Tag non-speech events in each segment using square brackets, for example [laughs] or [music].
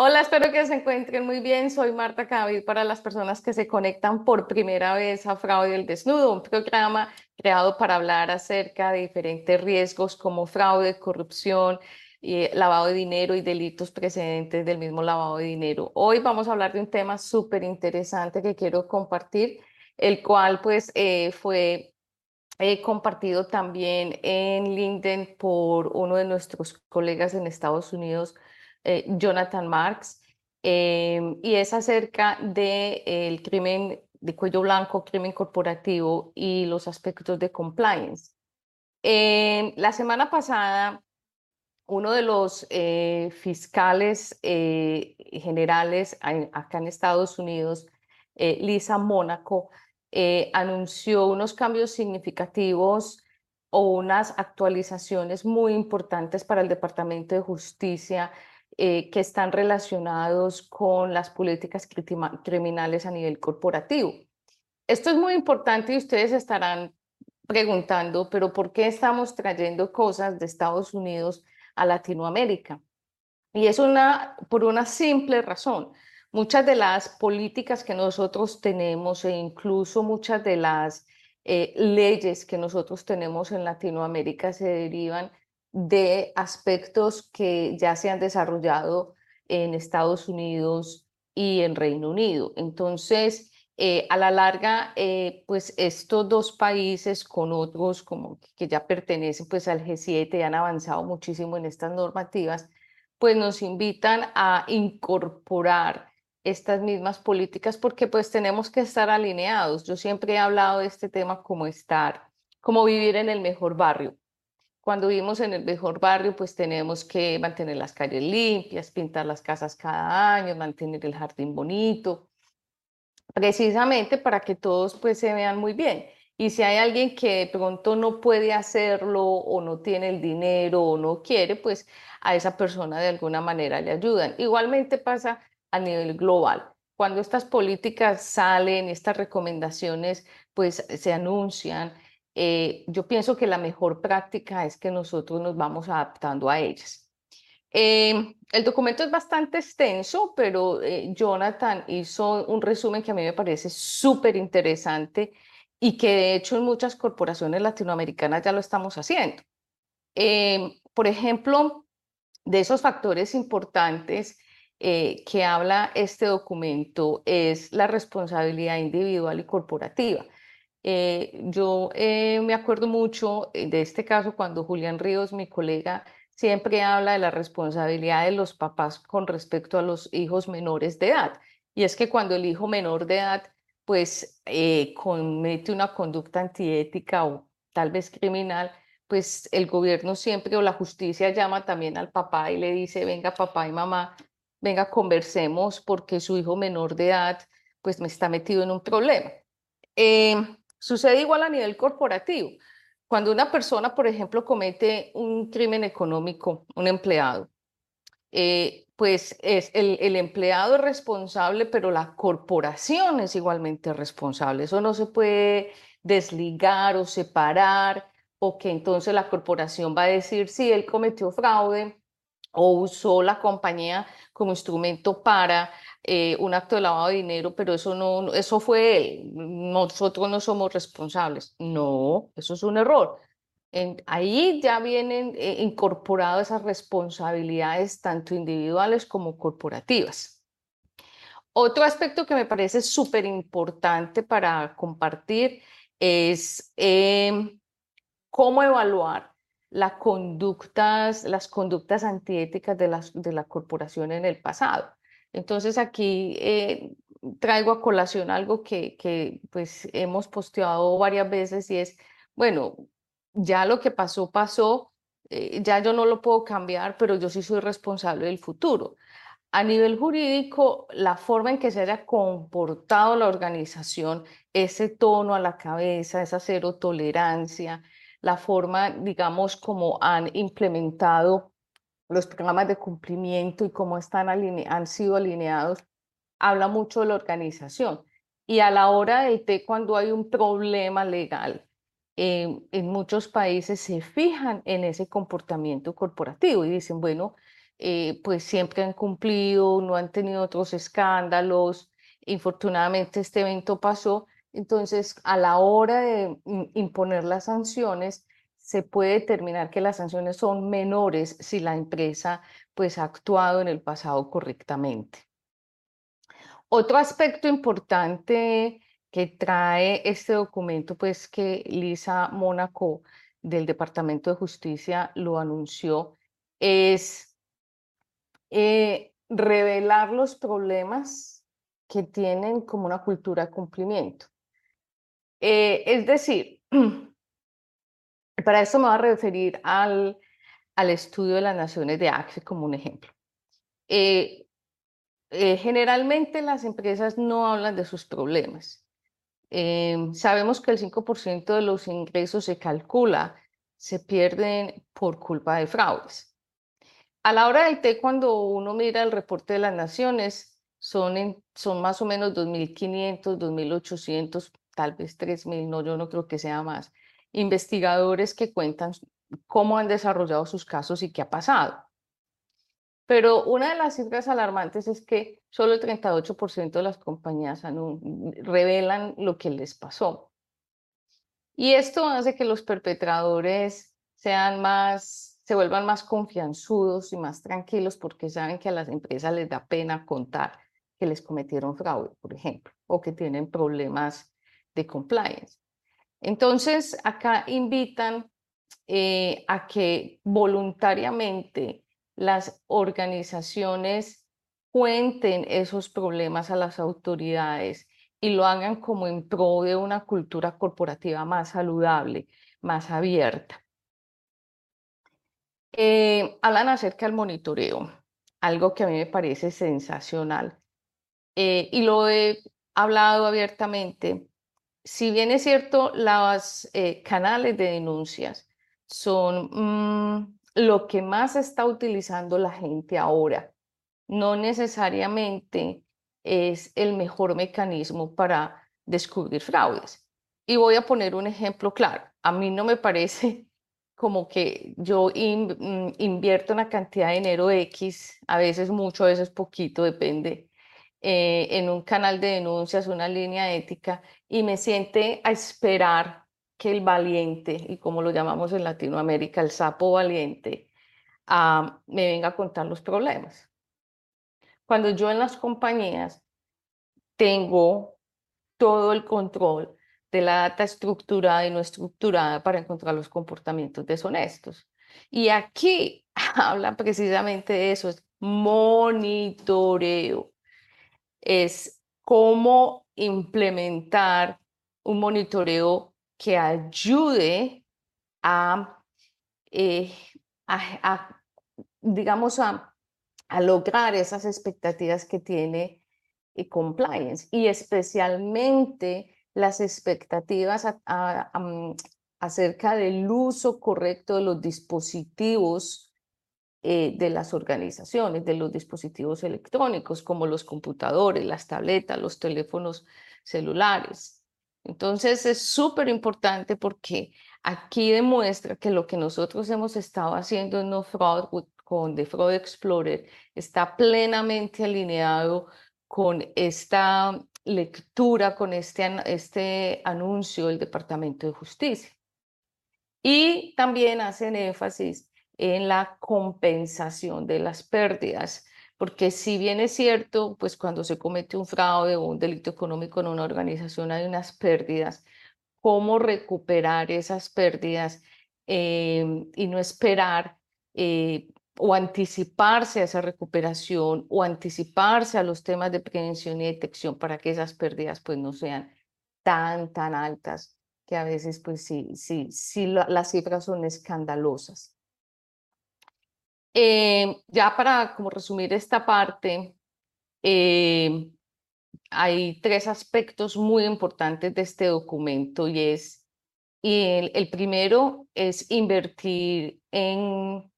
Hola, espero que se encuentren muy bien. Soy Marta Cadavid para las personas que se conectan por primera vez a Fraude del Desnudo, un programa creado para hablar acerca de diferentes riesgos como fraude, corrupción, y lavado de dinero y delitos precedentes del mismo lavado de dinero. Hoy vamos a hablar de un tema súper interesante que quiero compartir, el cual pues eh, fue eh, compartido también en LinkedIn por uno de nuestros colegas en Estados Unidos, eh, Jonathan Marks, em, y es acerca del crimen de cuello blanco, crimen corporativo y los aspectos de compliance. La semana pasada, uno de los eh, fiscales eh, generales acá en Estados Unidos, Lisa Mónaco, anunció unos cambios significativos o unas actualizaciones muy importantes para el Departamento de Justicia eh, que están relacionados con las políticas criminales a nivel corporativo. Esto es muy importante y ustedes estarán preguntando, pero ¿por qué estamos trayendo cosas de Estados Unidos a Latinoamérica? Y es una, por una simple razón. Muchas de las políticas que nosotros tenemos e incluso muchas de las eh, leyes que nosotros tenemos en Latinoamérica se derivan de aspectos que ya se han desarrollado en Estados Unidos y en Reino Unido. Entonces, eh, a la larga, eh, pues estos dos países con otros como que ya pertenecen pues al G7 y han avanzado muchísimo en estas normativas, pues nos invitan a incorporar estas mismas políticas porque pues tenemos que estar alineados. Yo siempre he hablado de este tema como estar, como vivir en el mejor barrio. Cuando vivimos en el mejor barrio, pues tenemos que mantener las calles limpias, pintar las casas cada año, mantener el jardín bonito, precisamente para que todos pues se vean muy bien. Y si hay alguien que de pronto no puede hacerlo o no tiene el dinero o no quiere, pues a esa persona de alguna manera le ayudan. Igualmente pasa a nivel global. Cuando estas políticas salen, estas recomendaciones pues se anuncian, eh, yo pienso que la mejor práctica es que nosotros nos vamos adaptando a ellas. Em, el documento es bastante extenso, pero eh, Jonathan hizo un resumen que a mí me parece súper interesante y que de hecho en muchas corporaciones latinoamericanas ya lo estamos haciendo. Em, por ejemplo, de esos factores importantes eh, que habla este documento es la responsabilidad individual y corporativa. Eh, yo eh, me acuerdo mucho eh, de este caso cuando Julián Ríos, mi colega, siempre habla de la responsabilidad de los papás con respecto a los hijos menores de edad. Y es que cuando el hijo menor de edad pues comete una conducta antiética o tal vez criminal, pues el gobierno siempre o la justicia llama también al papá y le dice, venga papá y mamá, venga conversemos porque su hijo menor de edad pues me está metido en un problema. Em, Sucede igual a nivel corporativo. Cuando una persona, por ejemplo, comete un crimen económico, un empleado, eh, pues es el, el, empleado es responsable, pero la corporación es igualmente responsable. Eso no se puede desligar o separar, o que entonces la corporación va a decir si él cometió fraude o usó la compañía como instrumento para eh, un acto de lavado de dinero, pero eso no, eso fue él, nosotros no somos responsables. No, eso es un error. ahí ya vienen eh, incorporadas esas responsabilidades tanto individuales como corporativas. Otro aspecto que me parece súper importante para compartir es em, cómo evaluar las conductas, las conductas antiéticas de, las, de la corporación en el pasado. Entonces aquí eh, traigo a colación algo que, que pues hemos posteado varias veces y es, bueno, ya lo que pasó, pasó, eh, ya yo no lo puedo cambiar, pero yo sí soy responsable del futuro. A nivel jurídico, la forma en que se haya comportado la organización, ese tono a la cabeza, esa cero tolerancia, la forma, digamos, como han implementado los programas de cumplimiento y cómo están han sido alineados, habla mucho de la organización. Y a la hora del té, cuando hay un problema legal, eh, en muchos países se fijan en ese comportamiento corporativo y dicen, bueno, eh, pues siempre han cumplido, no han tenido otros escándalos. Infortunadamente este evento pasó. Entonces, a la hora de imponer las sanciones, se puede determinar que las sanciones son menores si la empresa pues ha actuado en el pasado correctamente. Otro aspecto importante que trae este documento, pues que Lisa Mónaco del Departamento de Justicia lo anunció, es eh, revelar los problemas que tienen como una cultura de cumplimiento. Eh, es decir, [clears throat] para eso me voy a referir al, al estudio de las Naciones de ACFE como un ejemplo. Eh, generalmente las empresas no hablan de sus problemas. sabemos que el 5% de los ingresos se calcula se pierden por culpa de fraudes. A la hora del té, cuando uno mira el reporte de las naciones, son, son más o menos 2.500, 2.800, tal vez 3.000, no, yo no creo que sea más, investigadores que cuentan cómo han desarrollado sus casos y qué ha pasado. Pero una de las cifras alarmantes es que solo el 38% de las compañías revelan lo que les pasó. Y esto hace que los perpetradores sean más se vuelvan más confianzudos y más tranquilos porque saben que a las empresas les da pena contar que les cometieron fraude, por ejemplo, o que tienen problemas de compliance. Entonces, acá invitan eh, a que voluntariamente las organizaciones cuenten esos problemas a las autoridades y lo hagan como en pro de una cultura corporativa más saludable, más abierta. Eh, hablan acerca del monitoreo, algo que a mí me parece sensacional. Eh, y lo he hablado abiertamente. Si bien es cierto, los eh, canales de denuncias son mm, lo que más está utilizando la gente ahora. No necesariamente es el mejor mecanismo para descubrir fraudes. Y voy a poner un ejemplo claro. A mí no me parece [laughs] como que yo mm, invierto una cantidad de dinero X, a veces mucho, a veces poquito, depende, eh, en un canal de denuncias, una línea ética, y me siente a esperar que el valiente, y como lo llamamos en Latinoamérica, el sapo valiente, ah, me venga a contar los problemas. Cuando yo en las compañías tengo todo el control de la data estructurada y no estructurada para encontrar los comportamientos deshonestos. Y aquí [laughs] habla precisamente de eso, es monitoreo. Es cómo implementar un monitoreo que ayude a, eh, digamos, a, a, lograr esas expectativas que tiene eh, compliance. Y especialmente las expectativas acerca del uso correcto de los dispositivos eh, de las organizaciones, de los dispositivos electrónicos como los computadores, las tabletas, los teléfonos celulares. Entonces es súper importante porque aquí demuestra que lo que nosotros hemos estado haciendo en No Fraud con The Fraud Explorer está plenamente alineado con esta lectura con este, este anuncio del Departamento de Justicia. Y también hacen énfasis en la compensación de las pérdidas, porque si bien es cierto, pues cuando se comete un fraude o un delito económico en una organización hay unas pérdidas, cómo recuperar esas pérdidas em, y no esperar eh, o anticiparse a esa recuperación o anticiparse a los temas de prevención y detección para que esas pérdidas pues no sean tan, tan altas, que a veces pues sí, sí, sí las cifras son escandalosas. Eh, ya para como resumir esta parte, eh, hay tres aspectos muy importantes de este documento y es, y el, primero es invertir en,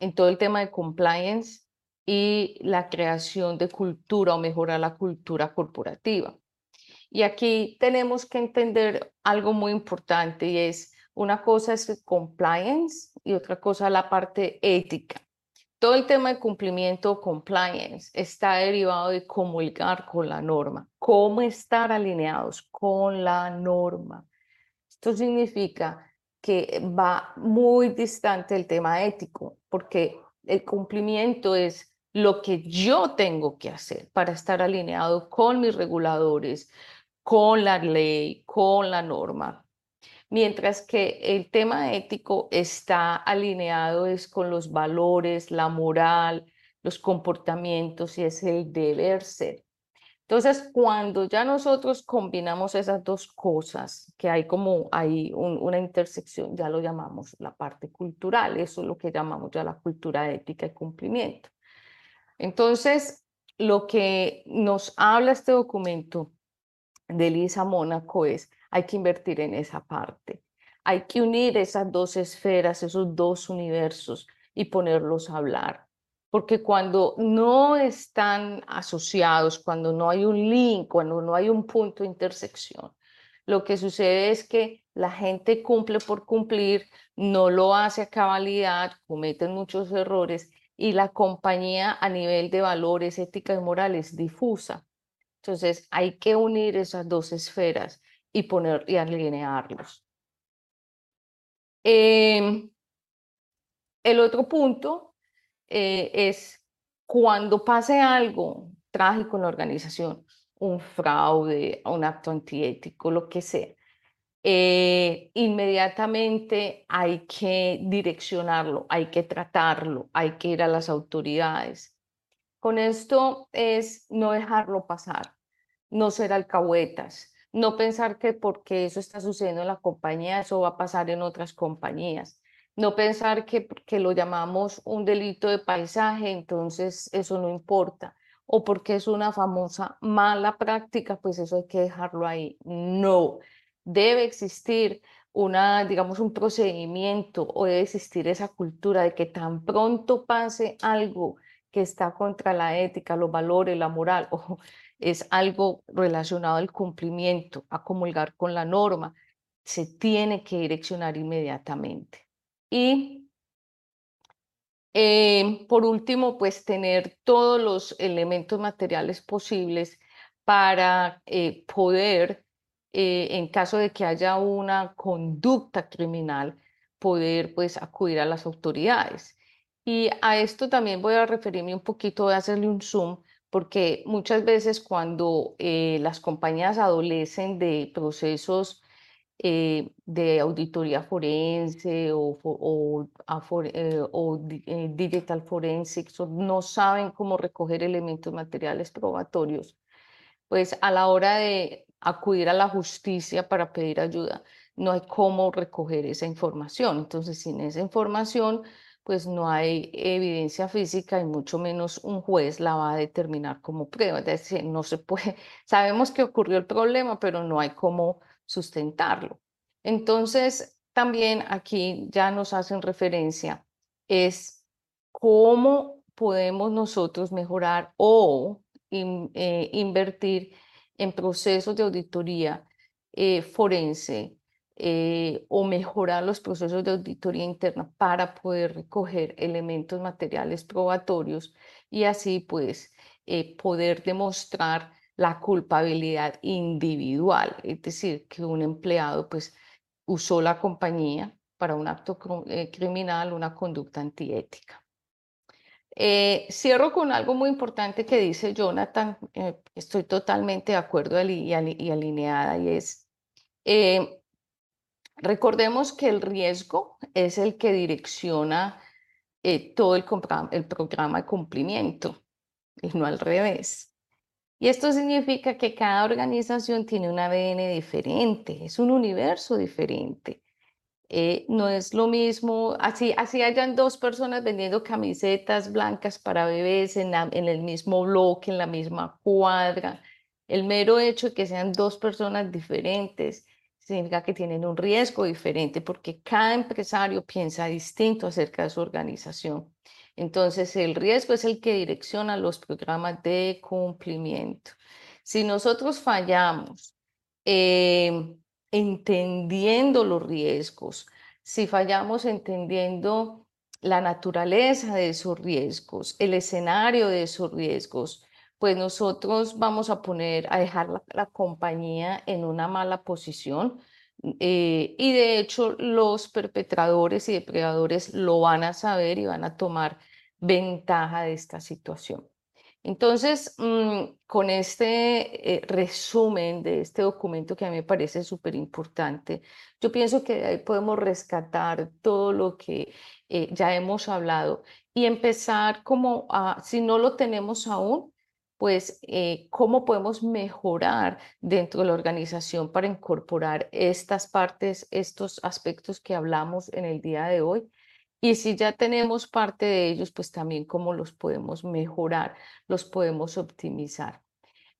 en todo el tema de compliance y la creación de cultura o mejorar la cultura corporativa. Y aquí tenemos que entender algo muy importante y es, una cosa es compliance y otra cosa la parte ética. Todo el tema de cumplimiento o compliance está derivado de comulgar con la norma, cómo estar alineados con la norma. Esto significa que va muy distante del tema ético, porque el cumplimiento es lo que yo tengo que hacer para estar alineado con mis reguladores, con la ley, con la norma, mientras que el tema ético está alineado es con los valores, la moral, los comportamientos y es el deber ser. Entonces, cuando ya nosotros combinamos esas dos cosas, que hay como hay una intersección, ya lo llamamos la parte cultural, eso es lo que llamamos ya la cultura ética y cumplimiento. Entonces, lo que nos habla este documento de Lisa Mónaco es hay que invertir en esa parte. Hay que unir esas dos esferas, esos dos universos y ponerlos a hablar. Porque cuando no están asociados, cuando no hay un link, cuando no hay un punto de intersección, lo que sucede es que la gente cumple por cumplir, no lo hace a cabalidad, cometen muchos errores y la compañía a nivel de valores, ética y morales difusa. Entonces hay que unir esas dos esferas y poner y alinearlos. Em, el otro punto eh, es cuando pase algo trágico en la organización, un fraude, un acto antiético, lo que sea, eh, inmediatamente hay que direccionarlo, hay que tratarlo, hay que ir a las autoridades. Con esto es no dejarlo pasar, no ser alcahuetas, no pensar que porque eso está sucediendo en la compañía, eso va a pasar en otras compañías. No pensar que lo llamamos un delito de paisaje, entonces eso no importa. O porque es una famosa mala práctica, pues eso hay que dejarlo ahí. No, debe existir una, digamos, un procedimiento o debe existir esa cultura de que tan pronto pase algo que está contra la ética, los valores, la moral, [laughs] o es algo relacionado al cumplimiento, a comulgar con la norma, se tiene que direccionar inmediatamente. Y eh, por último, pues tener todos los elementos materiales posibles para eh, poder, eh, en caso de que haya una conducta criminal, poder pues acudir a las autoridades. Y a esto también voy a referirme un poquito, voy a hacerle un zoom porque muchas veces cuando eh, las compañías adolecen de procesos eh, de auditoría forense o, o, eh, digital forensics no saben cómo recoger elementos materiales probatorios, pues a la hora de acudir a la justicia para pedir ayuda, no hay cómo recoger esa información. Entonces, sin esa información, pues no hay evidencia física y mucho menos un juez la va a determinar como prueba. Es decir, no se puede, [laughs] sabemos que ocurrió el problema, pero no hay cómo sustentarlo. Entonces, también aquí ya nos hacen referencia, es cómo podemos nosotros mejorar o eh, invertir en procesos de auditoría eh, forense, eh, o mejorar los procesos de auditoría interna para poder recoger elementos materiales probatorios y así pues eh, poder demostrar la culpabilidad individual, es decir, que un empleado pues usó la compañía para un acto eh, criminal, una conducta antiética. cierro con algo muy importante que dice Jonathan, estoy totalmente de acuerdo y, alineada, y es, Recordemos que el riesgo es el que direcciona eh, todo el, programa de cumplimiento y no al revés. Y esto significa que cada organización tiene un ADN diferente, es un universo diferente. Eh, no es lo mismo, así, así hayan dos personas vendiendo camisetas blancas para bebés en, en el mismo bloque, en la misma cuadra. El mero hecho de que sean dos personas diferentes significa que tienen un riesgo diferente porque cada empresario piensa distinto acerca de su organización. Entonces, el riesgo es el que direcciona los programas de cumplimiento. Si nosotros fallamos, eh, entendiendo los riesgos, si fallamos entendiendo la naturaleza de esos riesgos, el escenario de esos riesgos, pues nosotros vamos a poner, a dejar la, compañía en una mala posición. Eh, y de hecho los perpetradores y depredadores lo van a saber y van a tomar ventaja de esta situación. Entonces, mm, con este eh, resumen de este documento que a mí me parece súper importante, yo pienso que ahí podemos rescatar todo lo que eh, ya hemos hablado y empezar como a, si no lo tenemos aún, pues eh, cómo podemos mejorar dentro de la organización para incorporar estas partes, estos aspectos que hablamos en el día de hoy y si ya tenemos parte de ellos, pues también cómo los podemos mejorar, los podemos optimizar.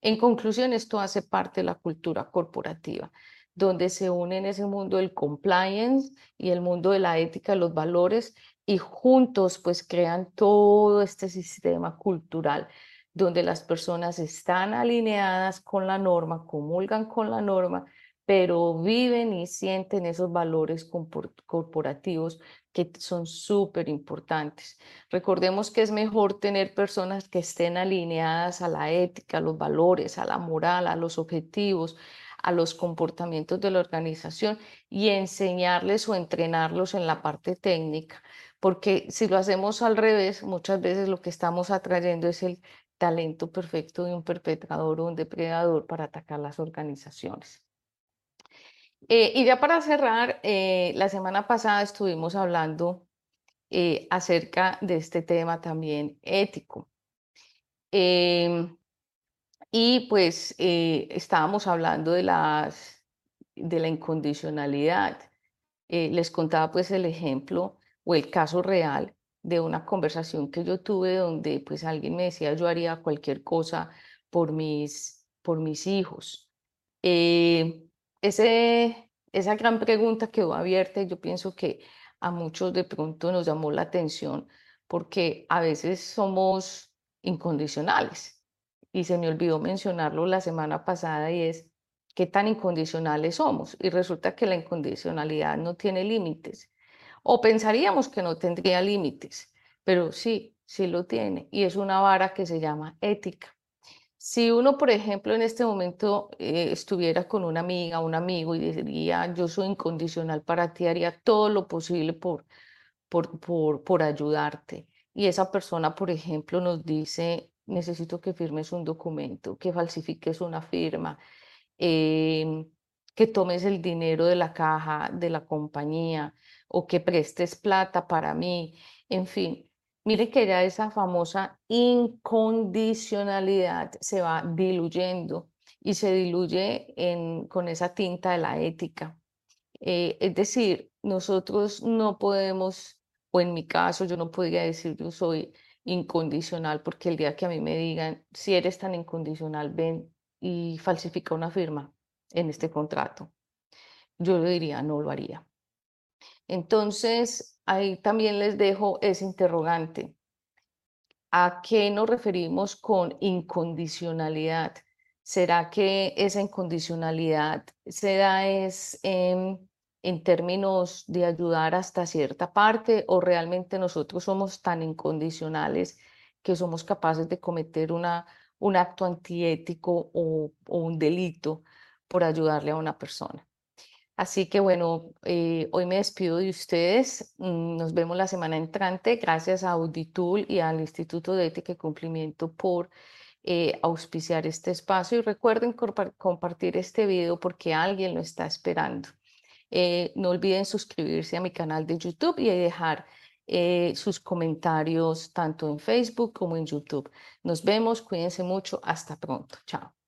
En conclusión, esto hace parte de la cultura corporativa, donde se unen ese mundo del compliance y el mundo de la ética, los valores, y juntos pues crean todo este sistema cultural donde las personas están alineadas con la norma, comulgan con la norma, pero viven y sienten esos valores corporativos que son súper importantes. Recordemos que es mejor tener personas que estén alineadas a la ética, a los valores, a la moral, a los objetivos, a los comportamientos de la organización y enseñarles o entrenarlos en la parte técnica, porque si lo hacemos al revés, muchas veces lo que estamos atrayendo es el talento perfecto de un perpetrador o un depredador para atacar las organizaciones. Eh, y ya para cerrar, eh, la semana pasada estuvimos hablando eh, acerca de este tema también ético. Em, y pues estábamos hablando de, las, de la incondicionalidad. les contaba pues el ejemplo o el caso real de una conversación que yo tuve donde pues alguien me decía yo haría cualquier cosa por mis, por mis hijos. Ese, esa gran pregunta quedó abierta y yo pienso que a muchos de pronto nos llamó la atención porque a veces somos incondicionales. Y se me olvidó mencionarlo la semana pasada y es qué tan incondicionales somos. Y resulta que la incondicionalidad no tiene límites. O pensaríamos que no tendría límites, pero sí, sí lo tiene. Y es una vara que se llama ética. Si uno, por ejemplo, en este momento eh, estuviera con una amiga, un amigo y diría, yo soy incondicional para ti, haría todo lo posible por, por, por, por ayudarte. Y esa persona, por ejemplo, nos dice, necesito que firmes un documento, que falsifiques una firma, em, que tomes el dinero de la caja de la compañía o que prestes plata para mí, en fin Mire que ya esa famosa incondicionalidad se va diluyendo y se diluye con esa tinta de la ética. Eh, es decir, nosotros no podemos, o en mi caso yo no podría decir yo soy incondicional, porque el día que a mí me digan, si eres tan incondicional, ven y falsifica una firma en este contrato, yo le diría, no lo haría. Entonces, ahí también les dejo ese interrogante. ¿A qué nos referimos con incondicionalidad? ¿Será que esa incondicionalidad se da es en, términos de ayudar hasta cierta parte o realmente nosotros somos tan incondicionales que somos capaces de cometer una, un acto antiético o un delito por ayudarle a una persona? Así que bueno, eh, hoy me despido de ustedes. Mm, nos vemos la semana entrante. Gracias a Auditul y al Instituto de Ética y Cumplimiento por eh, auspiciar este espacio. Y recuerden compartir este video porque alguien lo está esperando. Eh, no olviden suscribirse a mi canal de YouTube y dejar sus comentarios tanto en Facebook como en YouTube. Nos vemos, cuídense mucho, hasta pronto, chao.